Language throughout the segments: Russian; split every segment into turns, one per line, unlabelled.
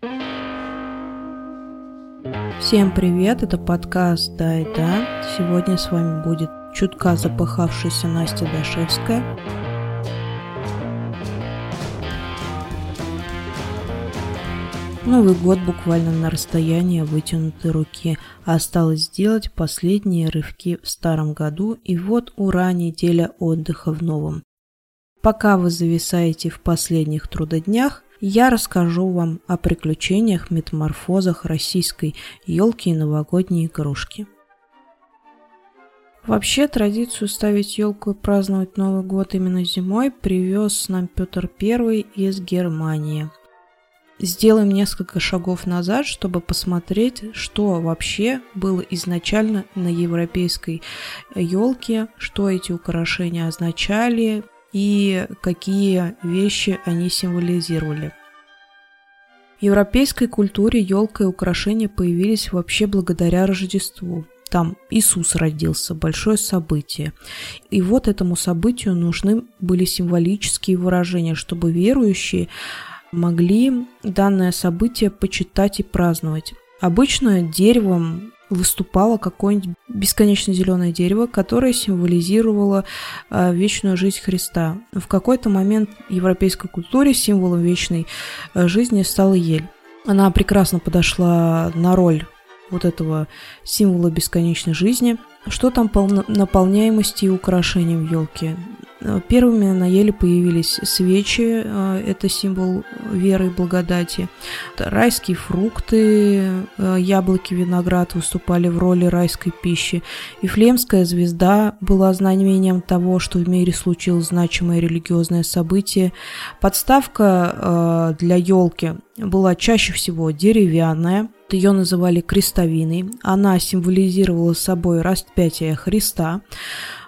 Всем привет, это подкаст «Да и да». Сегодня с вами будет чутка запыхавшаяся Настя Дашевская. Новый год буквально на расстоянии вытянутой руки. Осталось сделать последние рывки в старом году, и вот ура, неделя отдыха в новом. Пока вы зависаете в последних трудоднях, я расскажу вам о приключениях, метаморфозах российской елки и новогодней игрушки. Вообще традицию ставить елку и праздновать Новый год именно зимой привез нам Петр I из Германии. Сделаем несколько шагов назад, чтобы посмотреть, что вообще было изначально на европейской елке, что эти украшения означали, и какие вещи они символизировали. В европейской культуре елка и украшения появились вообще благодаря Рождеству. Там Иисус родился, большое событие. И вот этому событию нужны были символические выражения, чтобы верующие могли данное событие почитать и праздновать. Обычно деревом выступало какое-нибудь бесконечно зеленое дерево, которое символизировало э, вечную жизнь Христа. В какой-то момент в европейской культуре символом вечной э, жизни стала ель. Она прекрасно подошла на роль вот этого символа бесконечной жизни. Что там по наполняемости и украшениям елки? Э, первыми на еле появились свечи, э, это символ веры и благодати. Райские фрукты, э, яблоки, виноград выступали в роли райской пищи. Ифлемская звезда была знамением того, что в мире случилось значимое религиозное событие. Подставка для елки была чаще всего деревянная, ее называли крестовиной. Она символизировала собой распятие Христа.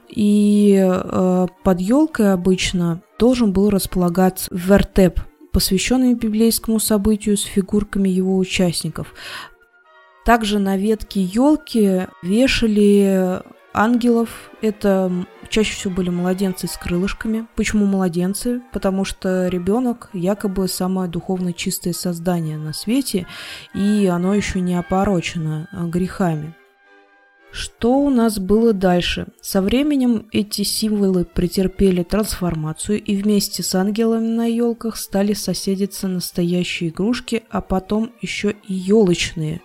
И э, под елкой обычно должен был располагаться вертеп, посвященный библейскому событию с фигурками его участников. Также на ветке елки вешали ангелов. Это чаще всего были младенцы с крылышками. Почему младенцы? Потому что ребенок якобы самое духовно чистое создание на свете, и оно еще не опорочено грехами. Что у нас было дальше? Со временем эти символы претерпели трансформацию и вместе с ангелами на елках стали соседиться настоящие игрушки, а потом еще и елочные,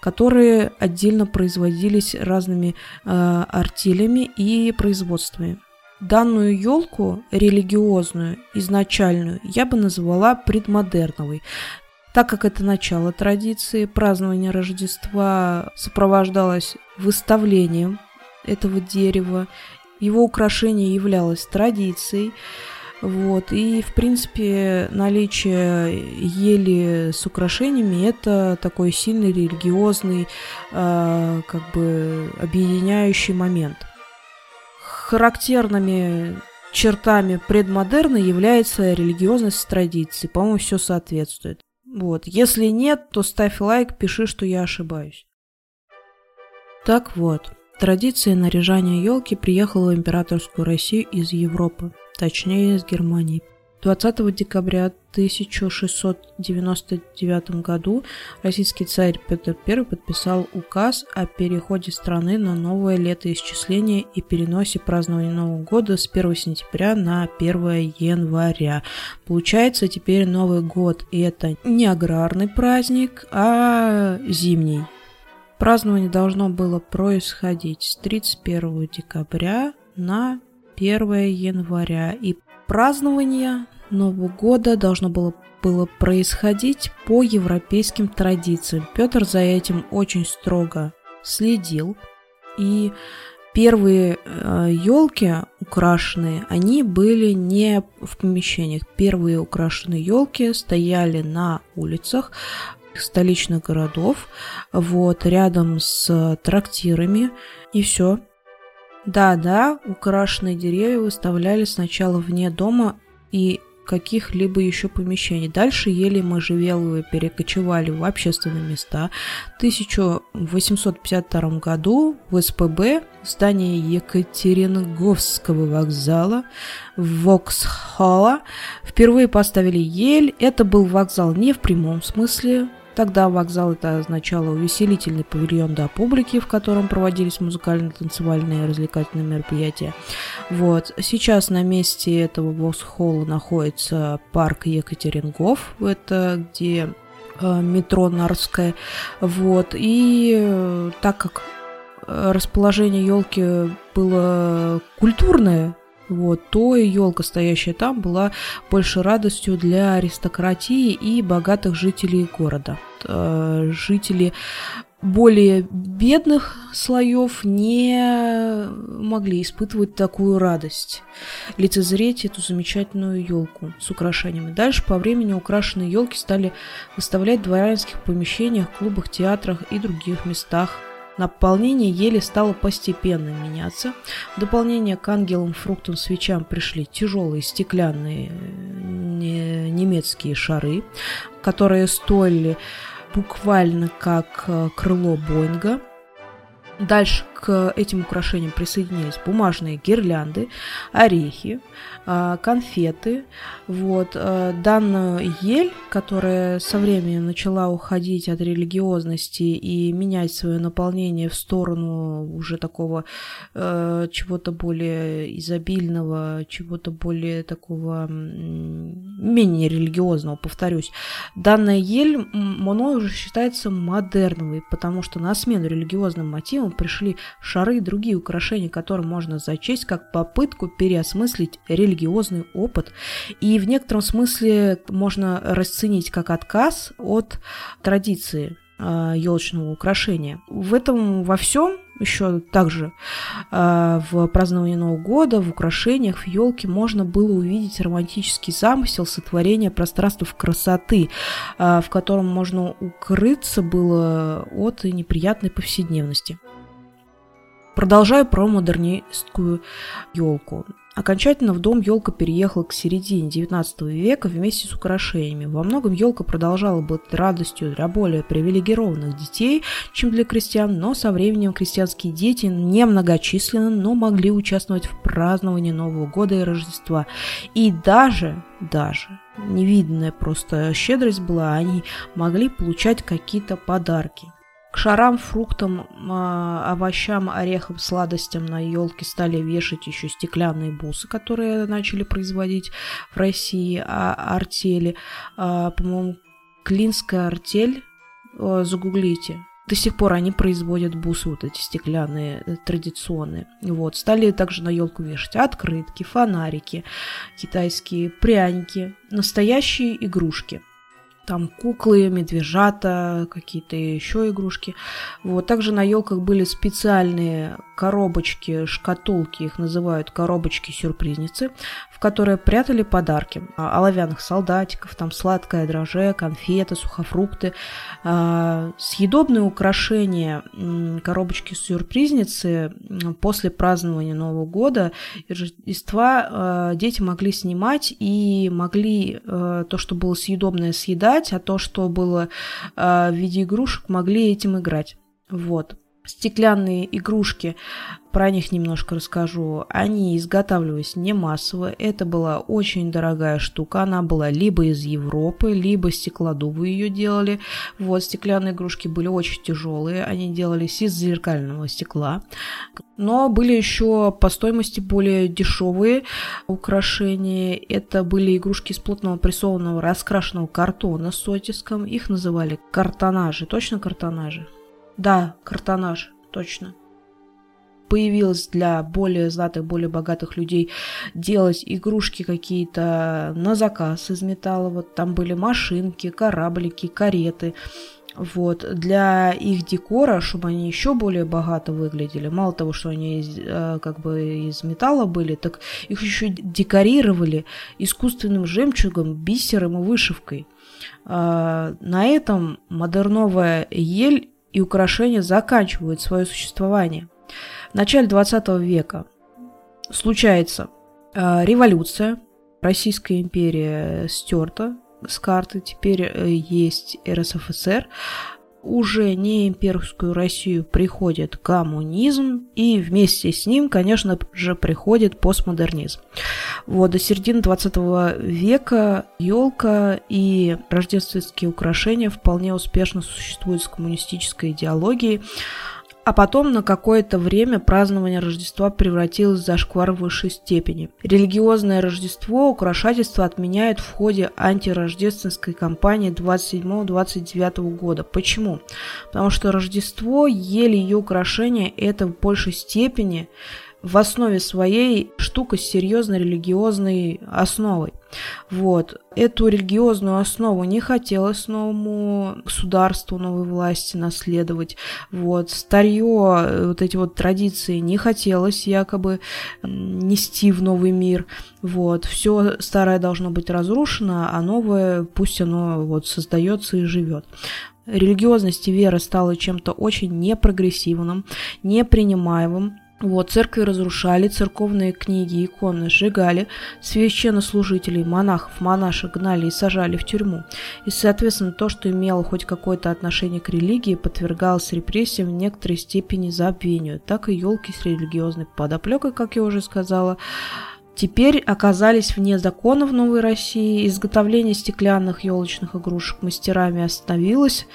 которые отдельно производились разными э, артелями и производствами. Данную елку, религиозную, изначальную, я бы назвала предмодерновой, так как это начало традиции, празднование Рождества сопровождалось выставлением этого дерева, его украшение являлось традицией, вот. И, в принципе, наличие ели с украшениями – это такой сильный религиозный, э, как бы объединяющий момент. Характерными чертами предмодерна является религиозность традиции. По-моему, все соответствует. Вот. Если нет, то ставь лайк, пиши, что я ошибаюсь. Так вот, традиция наряжания елки приехала в императорскую Россию из Европы, точнее из Германии. 20 декабря 1699 году российский царь Петр I подписал указ о переходе страны на новое летоисчисление и переносе празднования Нового года с 1 сентября на 1 января. Получается теперь Новый год и это не аграрный праздник, а зимний. Празднование должно было происходить с 31 декабря на 1 января. И празднование Нового года должно было было происходить по европейским традициям. Петр за этим очень строго следил. И первые э, елки украшенные, они были не в помещениях. Первые украшенные елки стояли на улицах столичных городов, вот, рядом с трактирами, и все. Да-да, украшенные деревья выставляли сначала вне дома, и каких-либо еще помещений. Дальше ели можжевеловые перекочевали в общественные места. В 1852 году в СПБ в здании Екатеринговского вокзала Воксхолла впервые поставили ель. Это был вокзал не в прямом смысле Тогда вокзал это означало увеселительный павильон для публики, в котором проводились музыкально-танцевальные и развлекательные мероприятия. Вот. Сейчас на месте этого Воксхолла находится парк Екатерингов, это где э, метро Нарское. Вот. И э, так как э, расположение елки было культурное, вот, то елка, стоящая там, была больше радостью для аристократии и богатых жителей города. Э, жители более бедных слоев не могли испытывать такую радость, лицезреть эту замечательную елку с украшениями. Дальше по времени украшенные елки стали выставлять в дворянских помещениях, клубах, театрах и других местах Наполнение ели стало постепенно меняться. В дополнение к ангелам, фруктам, свечам пришли тяжелые стеклянные э, немецкие шары, которые стоили буквально как э, крыло Боинга – Дальше к этим украшениям присоединились бумажные гирлянды, орехи, а, конфеты. Вот. Э, данную ель, которая со временем начала уходить от религиозности и менять свое наполнение в сторону уже такого э, чего-то более изобильного, чего-то более такого менее религиозного, повторюсь. Данная ель мной уже считается модерновой, потому что на смену религиозным мотивам пришли шары и другие украшения, которые можно зачесть как попытку переосмыслить религиозный опыт. И в некотором смысле можно расценить как отказ от традиции э, елочного украшения. В этом во всем еще также э, в праздновании Нового года, в украшениях, в елке можно было увидеть романтический замысел сотворения пространства красоты, э, в котором можно укрыться было от неприятной повседневности. Продолжаю про модернистскую елку. Окончательно в дом елка переехала к середине XIX века вместе с украшениями. Во многом елка продолжала быть радостью для более привилегированных детей, чем для крестьян, но со временем крестьянские дети немногочисленны, но могли участвовать в праздновании Нового года и Рождества. И даже, даже, невиданная просто щедрость была, они могли получать какие-то подарки. К шарам, фруктам, а, овощам, орехам, сладостям на елке стали вешать еще стеклянные бусы, которые начали производить в России, а артели. А, по-моему, Клинская артель, загуглите, до сих пор они производят бусы вот эти стеклянные, э, традиционные. Вот. Стали также на елку вешать открытки, фонарики, китайские пряники, настоящие игрушки – там куклы, медвежата, какие-то еще игрушки. Вот. Также на елках были специальные коробочки, шкатулки, их называют коробочки-сюрпризницы, в которые прятали подарки. А, оловянных солдатиков, там сладкое дроже, конфеты, сухофрукты. А, съедобные украшения коробочки-сюрпризницы после празднования Нового года и Рождества а, дети могли снимать и могли то, что было съедобное, съедать, а то, что было в виде игрушек, могли этим играть. Вот стеклянные игрушки, про них немножко расскажу. Они изготавливались не массово. Это была очень дорогая штука. Она была либо из Европы, либо стеклодувы ее делали. Вот, стеклянные игрушки были очень тяжелые. Они делались из зеркального стекла. Но были еще по стоимости более дешевые украшения. Это были игрушки из плотного прессованного раскрашенного картона с оттиском. Их называли картонажи. Точно картонажи? Да, картонаж, точно. Появилось для более знатых, более богатых людей делать игрушки какие-то на заказ из металла. Вот там были машинки, кораблики, кареты. Вот. Для их декора, чтобы они еще более богато выглядели, мало того, что они из, э, как бы из металла были, так их еще декорировали искусственным жемчугом, бисером и вышивкой. Э, на этом модерновая ель и украшения заканчивают свое существование. В начале 20 века случается э, революция, Российская империя стерта с карты, теперь э, есть РСФСР, уже не имперскую Россию приходит коммунизм, и вместе с ним, конечно же, приходит постмодернизм. Вот, до середины 20 века елка и рождественские украшения вполне успешно существуют с коммунистической идеологией, а потом на какое-то время празднование Рождества превратилось в зашквар высшей степени. Религиозное Рождество украшательство отменяют в ходе антирождественской кампании 27-29 года. Почему? Потому что Рождество, ели ее украшения, это в большей степени в основе своей штука с серьезной религиозной основой. Вот. Эту религиозную основу не хотелось новому государству, новой власти наследовать. Вот. Старье, вот эти вот традиции не хотелось якобы нести в новый мир. Вот. Все старое должно быть разрушено, а новое пусть оно вот создается и живет религиозность и вера стала чем-то очень непрогрессивным, непринимаемым, вот, церкви разрушали, церковные книги, иконы сжигали, священнослужителей, монахов, монашек гнали и сажали в тюрьму. И, соответственно, то, что имело хоть какое-то отношение к религии, подвергалось репрессиям в некоторой степени забвению. Так и елки с религиозной подоплекой, как я уже сказала, теперь оказались вне закона в Новой России. Изготовление стеклянных елочных игрушек мастерами остановилось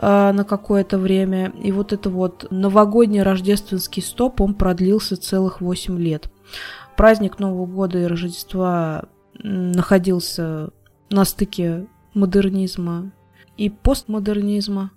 э, на какое-то время. И вот это вот новогодний рождественский стоп, он продлился целых 8 лет. Праздник Нового года и Рождества находился на стыке модернизма и постмодернизма,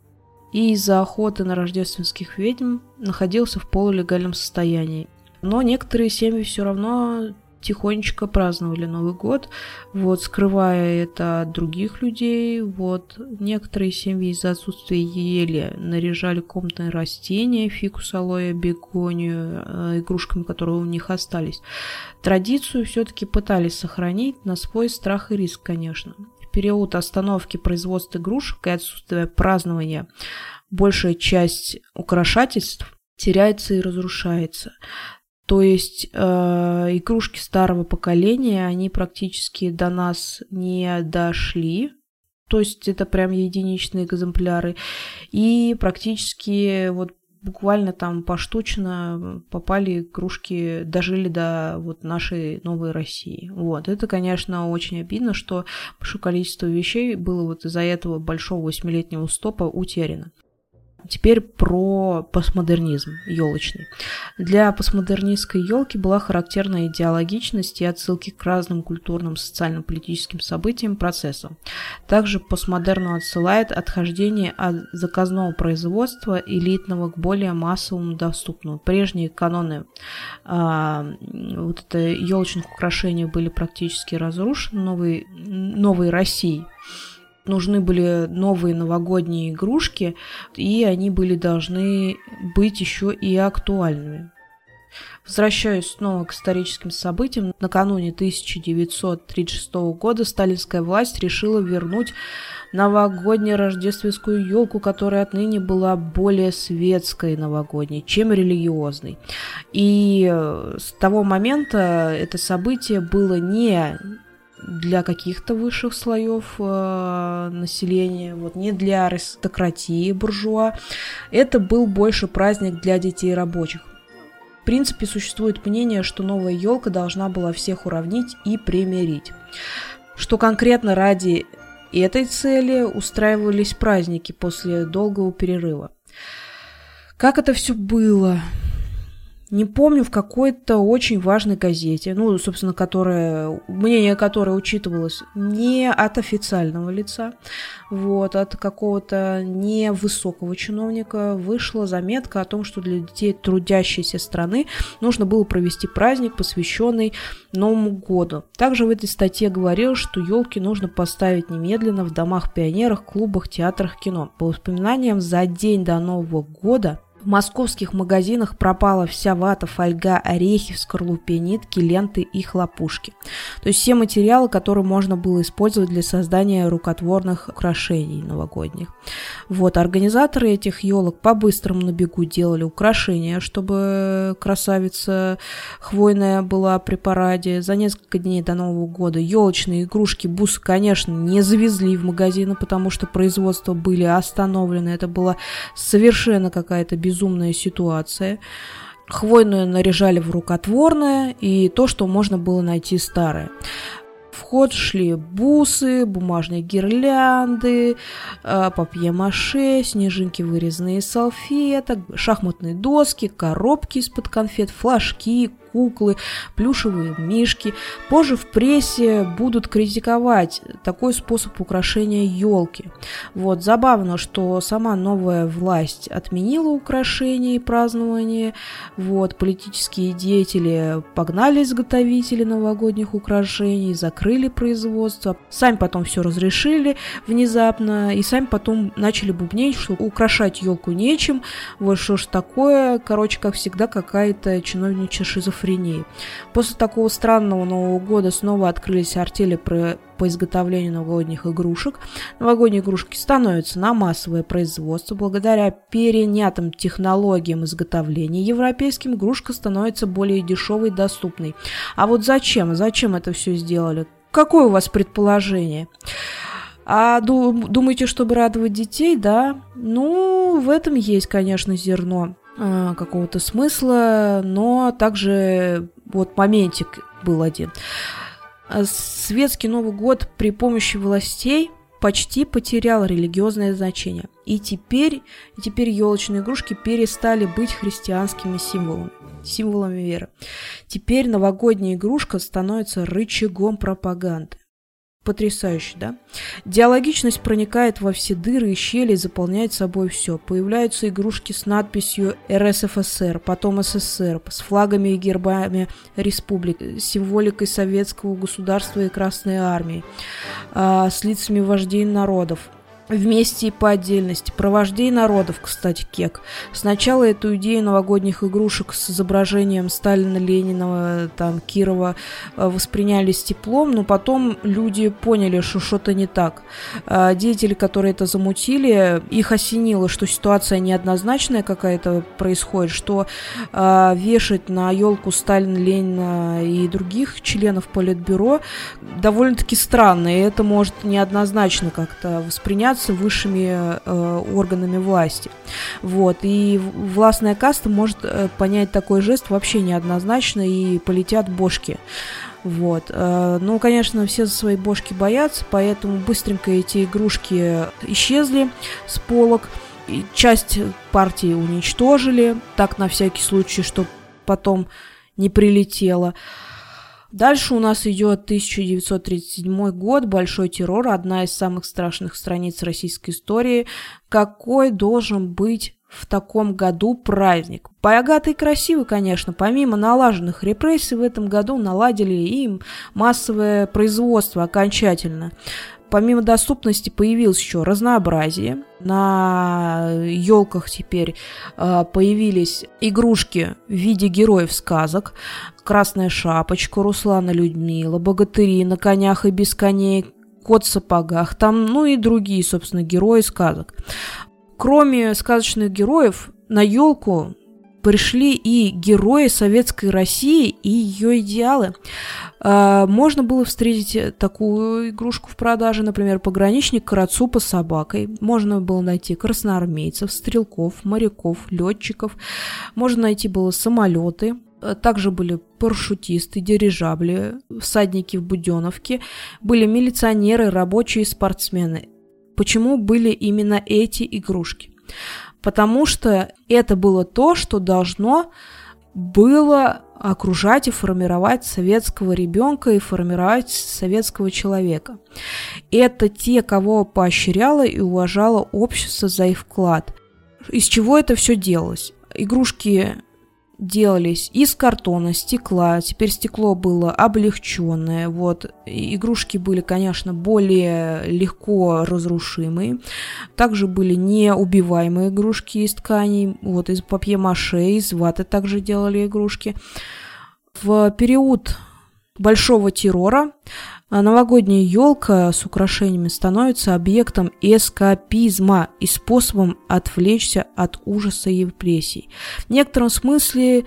и из-за охоты на рождественских ведьм находился в полулегальном состоянии. Но некоторые семьи все равно тихонечко праздновали Новый год, вот, скрывая это от других людей, вот. Некоторые семьи из-за отсутствия ели наряжали комнатные растения, фикус, алоэ, бегонию, э, игрушками, которые у них остались. Традицию все-таки пытались сохранить на свой страх и риск, конечно. В период остановки производства игрушек и отсутствия празднования большая часть украшательств теряется и разрушается. То есть э, игрушки старого поколения, они практически до нас не дошли. То есть это прям единичные экземпляры. И практически вот буквально там поштучно попали игрушки, дожили до вот нашей новой России. Вот. Это, конечно, очень обидно, что большое количество вещей было вот из-за этого большого восьмилетнего стопа утеряно. Теперь про постмодернизм елочный. Для постмодернистской елки была характерна идеологичность и отсылки к разным культурным, социально-политическим событиям, процессам. Также постмодерну отсылает отхождение от заказного производства элитного к более массовому доступному. Прежние каноны а, вот это елочных украшений были практически разрушены новой, новой России нужны были новые новогодние игрушки, и они были должны быть еще и актуальными. Возвращаюсь снова к историческим событиям. Накануне 1936 года сталинская власть решила вернуть новогоднюю рождественскую елку, которая отныне была более светской новогодней, чем религиозной. И с того момента это событие было не для каких-то высших слоев э, населения, вот не для аристократии буржуа. Это был больше праздник для детей рабочих. В принципе, существует мнение, что новая елка должна была всех уравнить и примирить. Что конкретно ради этой цели устраивались праздники после долгого перерыва. Как это все было? Не помню, в какой-то очень важной газете, ну, собственно, которая, мнение которой учитывалось не от официального лица, вот, от какого-то невысокого чиновника, вышла заметка о том, что для детей трудящейся страны нужно было провести праздник, посвященный Новому году. Также в этой статье говорилось, что елки нужно поставить немедленно в домах пионерах, клубах, театрах, кино. По воспоминаниям, за день до Нового года В московских магазинах пропала вся вата, фольга, орехи в скорлупе, нитки, ленты и хлопушки. То есть все материалы, которые можно было использовать для создания рукотворных украшений новогодних. Вот, организаторы этих елок по-быстрому на бегу делали украшения, чтобы красавица хвойная была при параде. За несколько дней до Нового года елочные игрушки, бусы, конечно, не завезли в магазины, потому что производства были остановлены. Это была совершенно какая-то безумная безумная ситуация. Хвойную наряжали в рукотворное и то, что можно было найти старое. В ход шли бусы, бумажные гирлянды, э, папье-маше, снежинки, вырезанные из салфеток, шахматные доски, коробки из-под конфет, флажки, куклы, плюшевые мишки. Позже в прессе будут критиковать такой способ украшения елки. Вот, забавно, что сама новая власть отменила украшения и празднование. Вот, политические деятели погнали изготовители новогодних украшений, закрыли производство. Сами потом все разрешили внезапно, и сами потом начали бубнить, что украшать елку нечем, вот что ж такое, короче, как всегда, какая-то чиновничья шизофрения шизофрении. После такого странного Нового года снова открылись артели про по изготовлению новогодних игрушек. Новогодние игрушки становятся на массовое производство. Благодаря перенятым технологиям изготовления европейским игрушка становится более дешевой и доступной. А вот зачем? Зачем это все сделали? Какое у вас предположение? А думаете, чтобы радовать детей, да? Ну, в этом есть, конечно, зерно. А, какого-то смысла, но также вот моментик был один. А, светский Новый год при помощи властей почти потерял религиозное значение. И теперь, и теперь елочные игрушки перестали быть христианскими символами, символами веры. Теперь новогодняя игрушка становится рычагом пропаганды. Потрясающе, да? Диалогичность проникает во все дыры и щели и заполняет собой все. Появляются игрушки с надписью РСФСР, потом СССР, с флагами и гербами республик, символикой советского государства и Красной армии, а, с лицами вождей народов вместе и по отдельности. Про вождей народов, кстати, кек. Сначала эту идею новогодних игрушек с изображением Сталина, Ленина, там, Кирова э, восприняли с теплом, но потом люди поняли, что что-то не так. А деятели, которые это замутили, их осенило, что ситуация неоднозначная какая-то происходит, что э, вешать на елку Сталина, Ленина и других членов Политбюро довольно-таки странно, и это может неоднозначно как-то восприняться являются высшими э, органами власти. Вот. И властная каста может э, понять такой жест вообще неоднозначно и полетят бошки. Вот. Э, ну, конечно, все за свои бошки боятся, поэтому быстренько эти игрушки исчезли с полок. И часть партии уничтожили, так на всякий случай, чтобы потом не прилетело. Дальше у нас идет 1937 год, большой террор, одна из самых страшных страниц российской истории. Какой должен быть в таком году праздник. Богатый и красивый, конечно. Помимо налаженных репрессий в этом году наладили им массовое производство окончательно. Помимо доступности появилось еще разнообразие. На елках теперь э, появились игрушки в виде героев сказок. Красная шапочка, Руслана Людмила, богатыри на конях и без коней, кот в сапогах, там, ну и другие, собственно, герои сказок. Кроме сказочных героев, на елку пришли и герои советской России и ее идеалы. А, можно было встретить такую игрушку в продаже, например, пограничник Карацупа с собакой. Можно было найти красноармейцев, стрелков, моряков, летчиков. Можно найти было самолеты, также были парашютисты, дирижабли, всадники в Буденовке, были милиционеры, рабочие спортсмены. Почему были именно эти игрушки? Потому что это было то, что должно было окружать и формировать советского ребенка и формировать советского человека. Это те, кого поощряло и уважало общество за их вклад. Из чего это все делалось? Игрушки делались из картона, стекла. Теперь стекло было облегченное. Вот. Игрушки были, конечно, более легко разрушимые. Также были неубиваемые игрушки из тканей. Вот из папье-маше, из ваты также делали игрушки. В период большого террора новогодняя елка с украшениями становится объектом эскапизма и способом отвлечься от ужаса и репрессий. В некотором смысле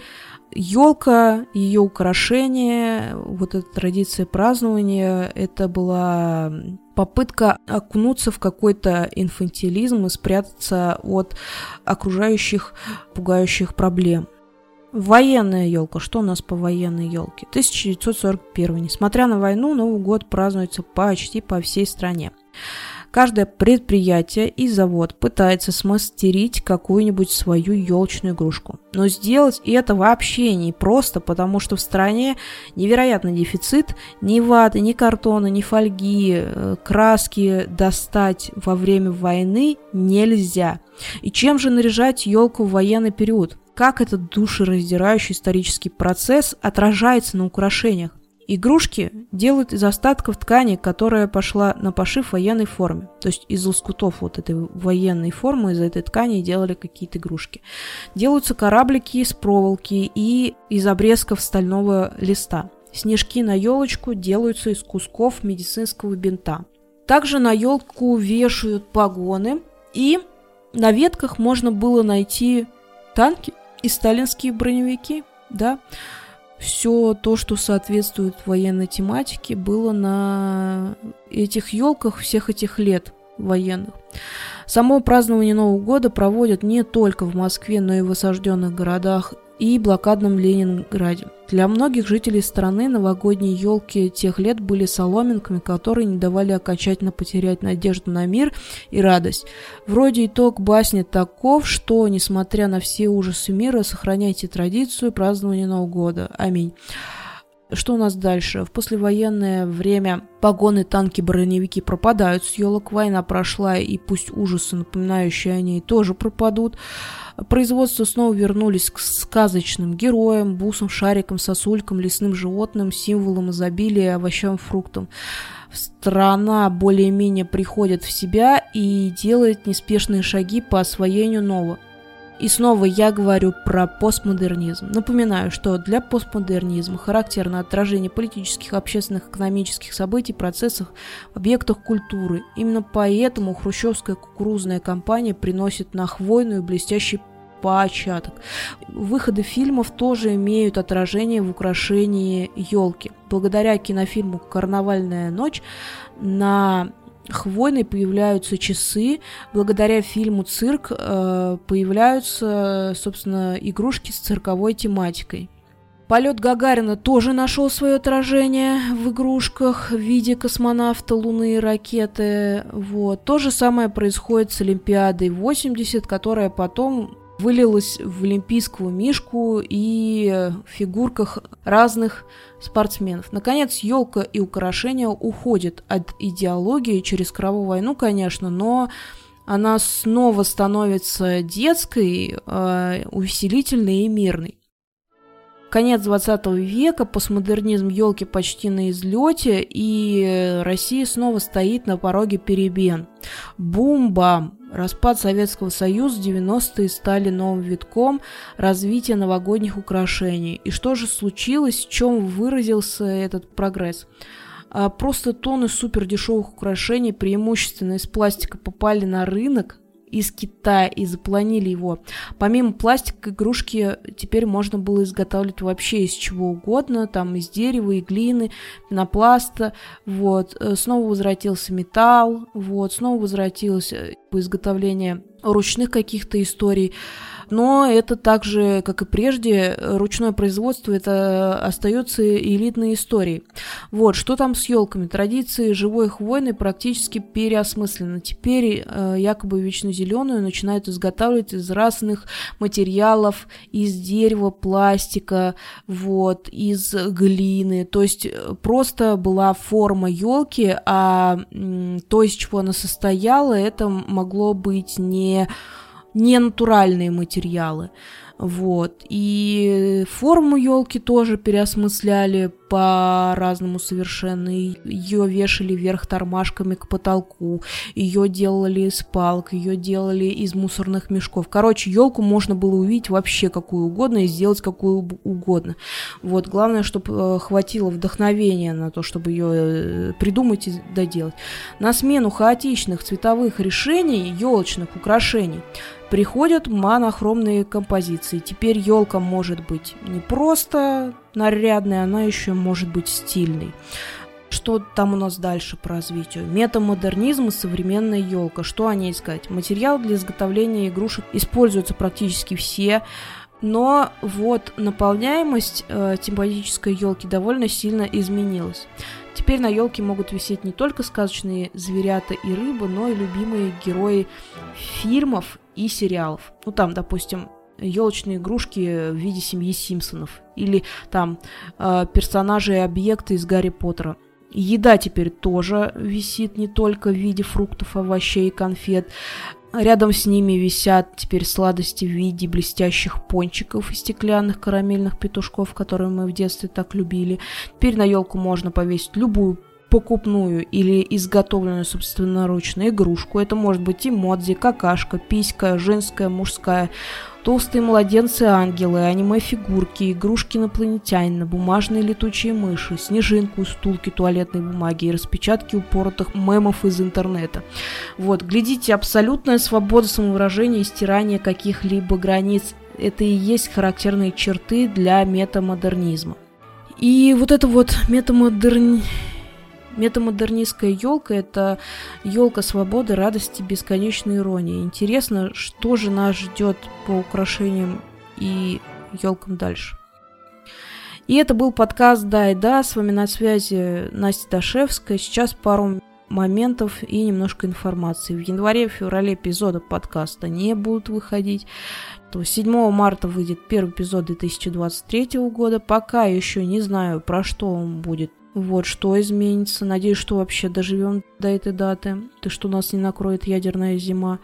елка, ее украшение, вот эта традиция празднования, это была попытка окунуться в какой-то инфантилизм и спрятаться от окружающих пугающих проблем. Военная елка. Что у нас по военной елке? 1941. Несмотря на войну, Новый год празднуется почти по всей стране. Каждое предприятие и завод пытается смастерить какую-нибудь свою елочную игрушку. Но сделать это вообще не просто, потому что в стране невероятный дефицит ни ваты, ни картона, ни фольги, э, краски достать во время войны нельзя. И чем же наряжать елку в военный период? Как этот душераздирающий исторический процесс отражается на украшениях. Игрушки делают из остатков ткани, которая пошла на пошив военной форме. То есть из лоскутов вот этой военной формы, из этой ткани делали какие-то игрушки. Делаются кораблики из проволоки и из обрезков стального листа. Снежки на елочку делаются из кусков медицинского бинта. Также на елку вешают погоны, и на ветках можно было найти танки и сталинские броневики, да, все то, что соответствует военной тематике, было на этих елках всех этих лет военных. Само празднование Нового года проводят не только в Москве, но и в осажденных городах и блокадном Ленинграде. Для многих жителей страны новогодние елки тех лет были соломинками, которые не давали окончательно потерять надежду на мир и радость. Вроде итог басни таков, что, несмотря на все ужасы мира, сохраняйте традицию празднования Нового года. Аминь. Что у нас дальше? В послевоенное время погоны, танки, броневики пропадают с елок. Война прошла, и пусть ужасы, напоминающие о ней, тоже пропадут. Производство снова вернулись к сказочным героям, бусам, шарикам, сосулькам, лесным животным, символам изобилия, овощам, фруктам. Страна более-менее приходит в себя и делает неспешные шаги по освоению нового. И снова я говорю про постмодернизм. Напоминаю, что для постмодернизма характерно отражение политических, общественных, экономических событий, процессов в объектах культуры. Именно поэтому хрущевская кукурузная кампания приносит на хвойную блестящий початок. Выходы фильмов тоже имеют отражение в украшении елки. Благодаря кинофильму «Карнавальная ночь» на Хвойной появляются часы. Благодаря фильму «Цирк» э, появляются, собственно, игрушки с цирковой тематикой. Полет Гагарина тоже нашел свое отражение в игрушках в виде космонавта, Луны и ракеты. Вот. То же самое происходит с Олимпиадой 80, которая потом вылилась в олимпийскую мишку и фигурках разных спортсменов. Наконец, елка и украшения уходят от идеологии через кровавую войну, конечно, но она снова становится детской, э, увеселительной и мирной. Конец 20 века, постмодернизм елки почти на излете, и Россия снова стоит на пороге перемен. Бум-бам! Распад Советского Союза 90-е стали новым витком развития новогодних украшений. И что же случилось, в чем выразился этот прогресс? А просто тонны супердешевых украшений, преимущественно из пластика, попали на рынок, из Китая и запланили его. Помимо пластика, игрушки теперь можно было изготавливать вообще из чего угодно, там из дерева и глины, пенопласта, вот. Э, снова возвратился металл, вот. Снова возвратилось э, изготовление ручных каких-то историй но это также, как и прежде, ручное производство это остается элитной историей. Вот, что там с елками? Традиции живой хвойной практически переосмыслены. Теперь э, якобы вечно зеленую начинают изготавливать из разных материалов, из дерева, пластика, вот, из глины. То есть э, просто была форма елки, а то, из чего она состояла, это могло быть не ненатуральные материалы. Вот. И форму елки тоже переосмысляли по-разному совершенно. Ее вешали вверх тормашками к потолку, ее делали из палок, ее делали из мусорных мешков. Короче, елку можно было увидеть вообще какую угодно и сделать какую угодно. Вот, главное, чтобы э, хватило вдохновения на то, чтобы ее э, придумать и доделать. На смену хаотичных цветовых решений, елочных украшений, приходят монохромные композиции. Теперь елка может быть не просто нарядной, она еще может быть стильной. Что там у нас дальше по развитию? Метамодернизм и современная елка. Что о ней сказать? Материал для изготовления игрушек используются практически все. Но вот наполняемость э, тематической елки довольно сильно изменилась. Теперь на елке могут висеть не только сказочные зверята и рыбы, но и любимые герои фильмов и сериалов. Ну там, допустим, елочные игрушки в виде семьи Симпсонов или там э, персонажи и объекты из Гарри Поттера. Еда теперь тоже висит не только в виде фруктов, овощей и конфет. Рядом с ними висят теперь сладости в виде блестящих пончиков и стеклянных карамельных петушков, которые мы в детстве так любили. Теперь на елку можно повесить любую покупную или изготовленную собственноручно игрушку. Это может быть эмодзи, какашка, писька, женская, мужская, толстые младенцы-ангелы, аниме-фигурки, игрушки инопланетянина, бумажные летучие мыши, снежинку, стулки туалетной бумаги и распечатки упоротых мемов из интернета. Вот, глядите, абсолютная свобода самовыражения и стирания каких-либо границ – это и есть характерные черты для метамодернизма. И вот это вот метамодернизм Метамодернистская елка – это елка свободы, радости, бесконечной иронии. Интересно, что же нас ждет по украшениям и елкам дальше. И это был подкаст «Да и да». С вами на связи Настя Дашевская. Сейчас пару моментов и немножко информации. В январе-феврале эпизода подкаста не будут выходить. 7 марта выйдет первый эпизод 2023 года. Пока еще не знаю, про что он будет вот, что изменится. Надеюсь, что вообще доживем до этой даты. И что нас не накроет ядерная зима.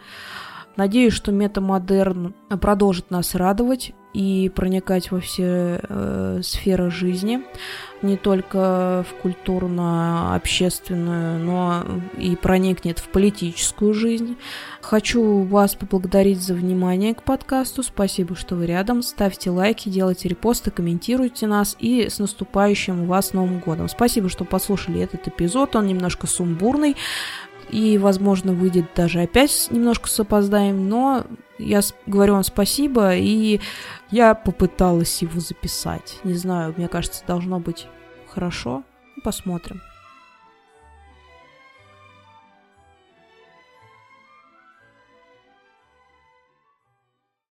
Надеюсь, что метамодерн продолжит нас радовать и проникать во все э, сферы жизни, не только в культурно-общественную, но и проникнет в политическую жизнь. Хочу вас поблагодарить за внимание к подкасту. Спасибо, что вы рядом. Ставьте лайки, делайте репосты, комментируйте нас и с наступающим вас Новым годом. Спасибо, что послушали этот эпизод. Он немножко сумбурный и, возможно, выйдет даже опять немножко с опозданием, но я говорю вам спасибо, и я попыталась его записать. Не знаю, мне кажется, должно быть хорошо. Посмотрим.